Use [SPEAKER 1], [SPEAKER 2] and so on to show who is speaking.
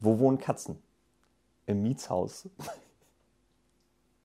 [SPEAKER 1] Wo wohnen Katzen? Im Mietshaus.